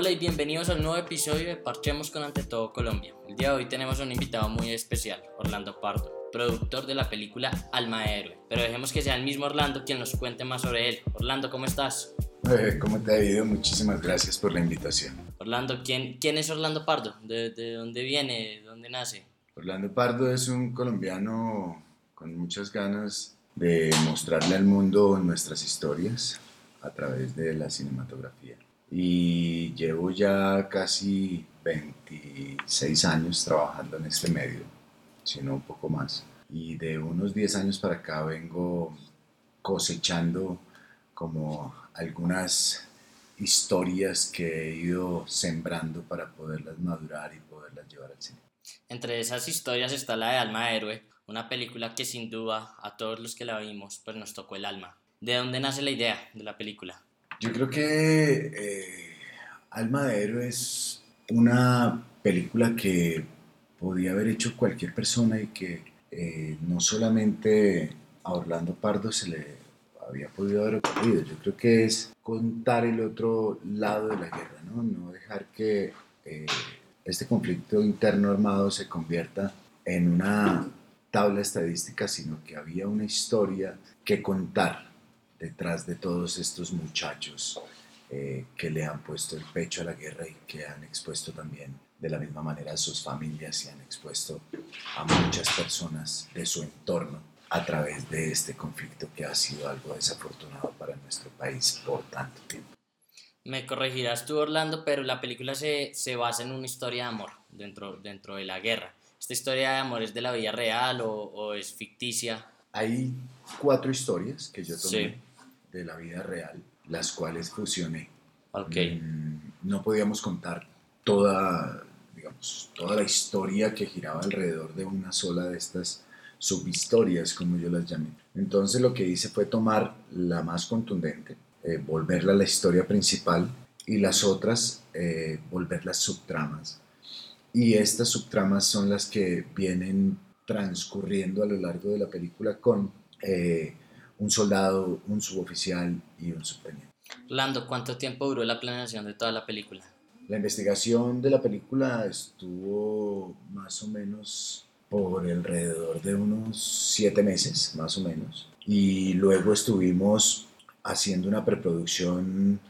Hola y bienvenidos al nuevo episodio de Parchemos con Ante Todo Colombia. El día de hoy tenemos un invitado muy especial, Orlando Pardo, productor de la película Alma de Héroe. Pero dejemos que sea el mismo Orlando quien nos cuente más sobre él. Orlando, ¿cómo estás? Eh, ¿Cómo te ha ido? Muchísimas gracias por la invitación. Orlando, ¿quién, quién es Orlando Pardo? ¿De, de dónde viene? ¿De dónde nace? Orlando Pardo es un colombiano con muchas ganas de mostrarle al mundo nuestras historias a través de la cinematografía. Y llevo ya casi 26 años trabajando en este medio, si no un poco más. Y de unos 10 años para acá vengo cosechando como algunas historias que he ido sembrando para poderlas madurar y poderlas llevar al cine. Entre esas historias está la de Alma Héroe, una película que sin duda a todos los que la vimos pues nos tocó el alma. ¿De dónde nace la idea de la película? Yo creo que eh, Alma de Héroe es una película que podía haber hecho cualquier persona y que eh, no solamente a Orlando Pardo se le había podido haber ocurrido. Yo creo que es contar el otro lado de la guerra, no, no dejar que eh, este conflicto interno armado se convierta en una tabla estadística, sino que había una historia que contar detrás de todos estos muchachos eh, que le han puesto el pecho a la guerra y que han expuesto también de la misma manera a sus familias y han expuesto a muchas personas de su entorno a través de este conflicto que ha sido algo desafortunado para nuestro país por tanto tiempo. Me corregirás tú, Orlando, pero la película se, se basa en una historia de amor dentro, dentro de la guerra. ¿Esta historia de amor es de la vida real o, o es ficticia? Hay cuatro historias que yo tomé Sí. de la vida real, las cuales fusioné. Ok. Mm, no podíamos contar toda, digamos, toda la historia que giraba alrededor de una sola de estas subhistorias, como yo las llamé. Entonces lo que hice fue tomar la más contundente, eh, volverla a la historia principal y las otras eh, volverlas subtramas. Y estas subtramas son las que vienen transcurriendo a lo largo de la película con eh, un soldado, un suboficial y un subteniente. Orlando, ¿cuánto tiempo duró la planeación de toda la película? La investigación de la película estuvo más o menos por alrededor de unos siete meses, más o menos. Y luego estuvimos haciendo una preproducción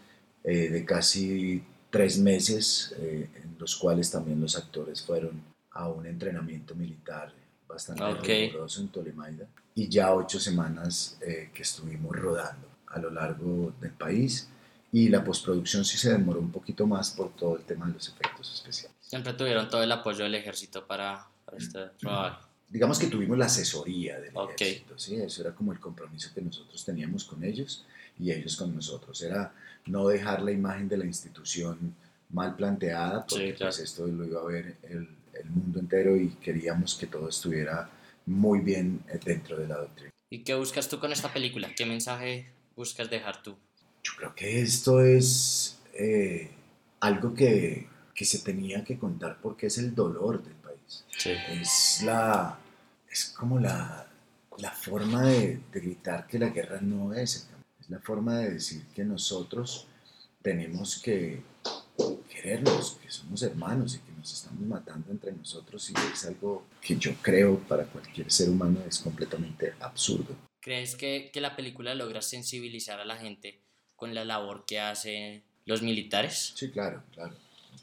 eh, de casi tres meses, eh, en los cuales también los actores fueron a un entrenamiento militar bastante Ok. riguroso en Tolemaida. Y ya ocho semanas eh, que estuvimos rodando a lo largo del país y la postproducción sí se demoró un poquito más por todo el tema de los efectos especiales. Siempre tuvieron todo el apoyo del ejército para, para este rodaje. Digamos que tuvimos la asesoría del Ok. ejército, ¿sí? eso era como el compromiso que nosotros teníamos con ellos y ellos con nosotros, era no dejar la imagen de la institución mal planteada, porque Sí, claro. pues esto lo iba a ver el, el mundo entero y queríamos que todo estuviera muy bien eh, dentro de la doctrina. ¿Y qué buscas tú con esta película? ¿Qué mensaje buscas dejar tú? Yo creo que esto es eh, algo que, que se tenía que contar porque es el dolor del país. Sí. Es la es como la, la forma de, de gritar que la guerra no es. Es la forma de decir que nosotros tenemos que querernos, que somos hermanos y nos estamos matando entre nosotros y es algo que yo creo para cualquier ser humano es completamente absurdo. ¿Crees que, que la película logra sensibilizar a la gente con la labor que hacen los militares? Sí, claro, claro.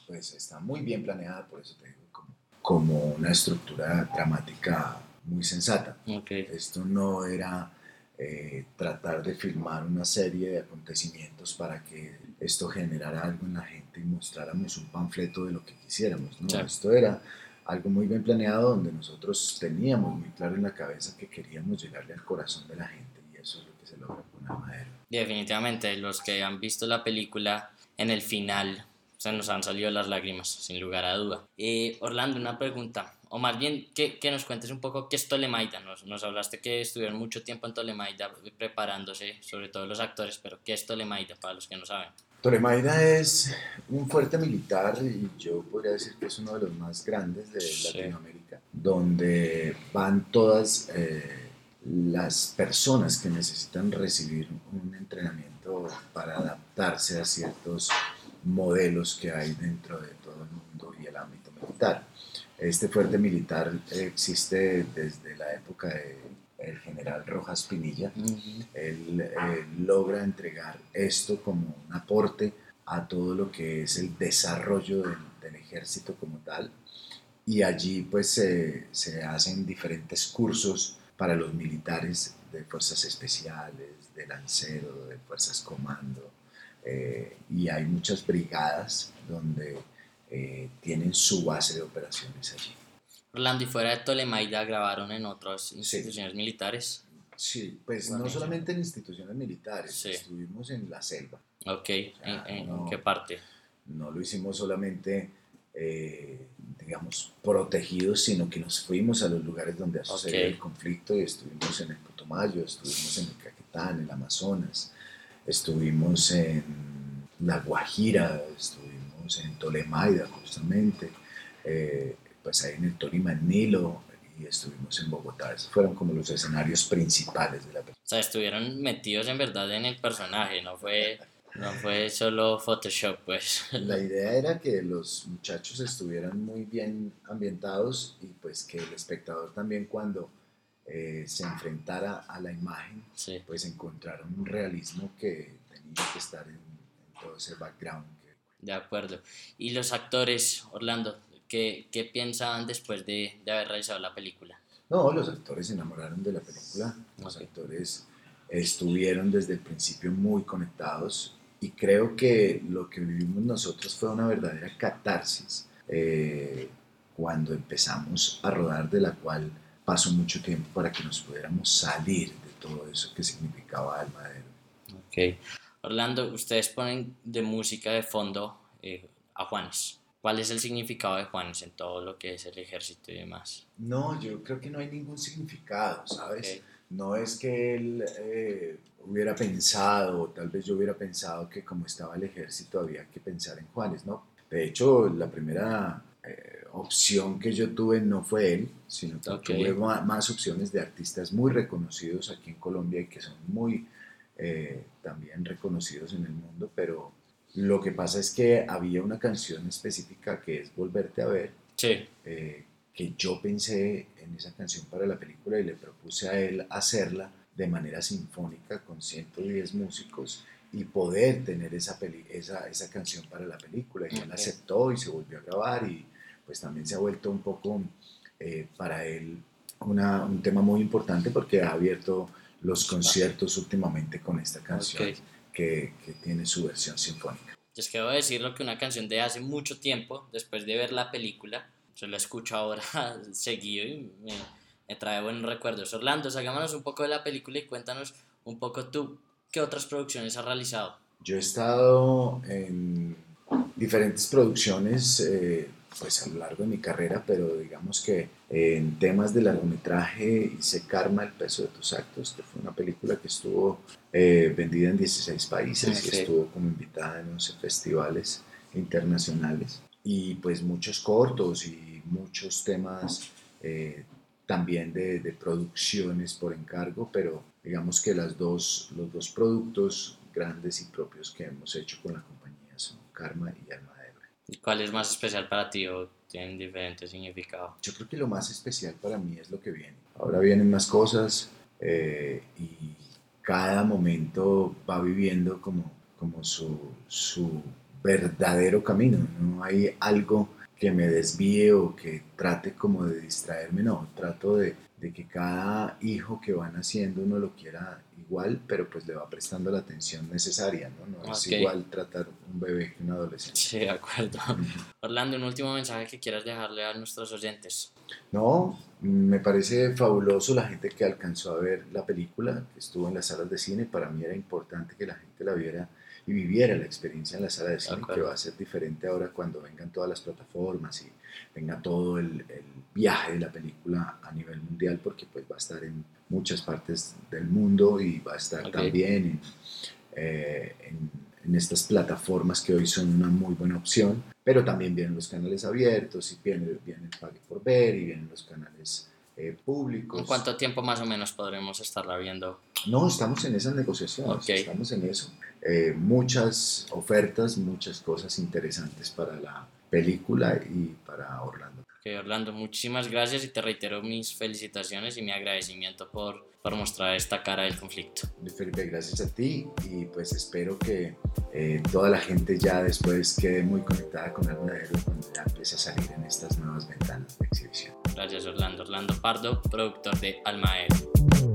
Pues está muy bien planeada, por eso te digo, como, como una estructura dramática muy sensata. Ok. Esto no era eh, tratar de filmar una serie de acontecimientos para que esto generara algo en la gente y mostráramos un panfleto de lo que quisiéramos. ¿no? Esto era algo muy bien planeado donde nosotros teníamos muy claro en la cabeza que queríamos llegarle al corazón de la gente y eso es lo que se logra con Alma de Héroe. Definitivamente, los que han visto la película en el final se nos han salido las lágrimas, sin lugar a duda. Eh, Orlando, una pregunta, o más bien que, que nos cuentes un poco qué es Tolemaida. Nos, nos hablaste que estuvieron mucho tiempo en Tolemaida preparándose, sobre todo los actores, pero ¿qué es Tolemaida para los que no saben? Tolemaida es un fuerte militar y yo podría decir que es uno de los más grandes de Sí. Latinoamérica, donde van todas eh, las personas que necesitan recibir un entrenamiento para adaptarse a ciertos modelos que hay dentro de todo el mundo y el ámbito militar. Este fuerte militar existe desde la época del general Rojas Pinilla. Él eh, logra entregar esto como un aporte a todo lo que es el desarrollo del, ejército como tal. Y allí pues se hacen diferentes cursos para los militares de fuerzas especiales, de lancero, de fuerzas comando. Eh, y hay muchas brigadas donde eh, tienen su base de operaciones allí. Orlando, y fuera de Tolemaida grabaron en otras instituciones militares. Sí, pues no solamente en instituciones militares, estuvimos en la selva. Ok, ¿En, qué parte? No lo hicimos solamente, eh, digamos, protegidos, sino que nos fuimos a los lugares donde ha sucedido el conflicto y estuvimos en el Putumayo, estuvimos en el Caquetá, en el Amazonas, estuvimos en La Guajira, estuvimos en Tolemaida justamente, eh, pues ahí en el Tolima, en Nilo, y estuvimos en Bogotá. Esos fueron como los escenarios principales de la película. O sea, estuvieron metidos en verdad en el personaje, no fue, no fue solo Photoshop, pues. La idea era que los muchachos estuvieran muy bien ambientados y pues que el espectador también cuando eh, se enfrentara a la imagen, pues encontraron un realismo que tenía que estar en, todo ese background. De acuerdo. ¿Y los actores, Orlando, qué, qué después de, de, haber realizado la película? No, los actores se enamoraron de la película, los actores estuvieron desde el principio muy conectados y creo que lo que vivimos nosotros fue una verdadera catarsis eh, cuando empezamos a rodar, de la cual pasó mucho tiempo para que nos pudiéramos salir de todo eso que significaba Almadero. Ok. Orlando, ustedes ponen de música de fondo eh, a Juanes. ¿Cuál es el significado de Juanes en todo lo que es el ejército y demás? No, yo creo que no hay ningún significado, ¿sabes? No es que él eh, hubiera pensado, tal vez yo hubiera pensado que como estaba el ejército había que pensar en Juanes, ¿no? De hecho, la primera eh, opción que yo tuve no fue él, sino que tuve más opciones de artistas muy reconocidos aquí en Colombia y que son muy eh, también reconocidos en el mundo, pero lo que pasa es que había una canción específica que es Volverte a ver, eh, que yo pensé en esa canción para la película y le propuse a él hacerla de manera sinfónica con 110 músicos y poder tener esa, esa, esa canción para la película. Y él aceptó y se volvió a grabar y pues también se ha vuelto un poco eh, para él un tema muy importante porque ha abierto los conciertos últimamente con esta canción que, que, tiene su versión sinfónica. Les quiero decir lo que una canción de hace mucho tiempo, después de ver la película, yo la escucho ahora seguido y me, me trae buenos recuerdos. Orlando, salgámonos un poco de la película y cuéntanos un poco tú, ¿qué otras producciones has realizado? Yo he estado en diferentes producciones, eh, pues a lo largo de mi carrera, pero digamos que en temas de largometraje hice Karma, el peso de tus actos, que fue una película que estuvo eh, vendida en 16 países y estuvo como invitada en 11 festivales internacionales. Y pues muchos cortos y muchos temas eh, también de, de, producciones por encargo, pero digamos que las dos, los dos productos grandes y propios que hemos hecho con la compañía son Karma y Alma ¿Y cuál es más especial para ti o tienen diferente significado? Yo creo que lo más especial para mí es lo que viene. Ahora vienen más cosas eh, y cada momento va viviendo como, como su, su verdadero camino. No hay algo que me desvíe o que trate como de distraerme, no, trato de, de que cada hijo que van haciendo uno lo quiera igual, pero pues le va prestando la atención necesaria, ¿no? No es igual tratar un bebé que un adolescente. Sí, de acuerdo. Orlando, un último mensaje que quieras dejarle a nuestros oyentes. No, me parece fabuloso la gente que alcanzó a ver la película, que estuvo en las salas de cine, para mí era importante que la gente la viera y viviera la experiencia en la sala de cine, que va a ser diferente ahora cuando vengan todas las plataformas y venga todo el, el, viaje de la película a nivel mundial, porque pues va a estar en muchas partes del mundo y va a estar también en, eh, en, en, estas plataformas que hoy son una muy buena opción, pero también vienen los canales abiertos y vienen, vienen Pague por Ver y vienen los canales eh, públicos. ¿En cuánto tiempo más o menos podremos estarla viendo? No, estamos en esas negociaciones, estamos en eso. Eh, muchas ofertas, muchas cosas interesantes para la película y para Orlando. Ok, Orlando, muchísimas gracias y te reitero mis felicitaciones y mi agradecimiento por, por mostrar esta cara del conflicto. Felipe, gracias a ti y pues espero que eh, toda la gente ya después quede muy conectada con Alma de Héroe cuando ya empiece a salir en estas nuevas ventanas de exhibición. Gracias Orlando. Orlando Pardo, productor de Alma Aero.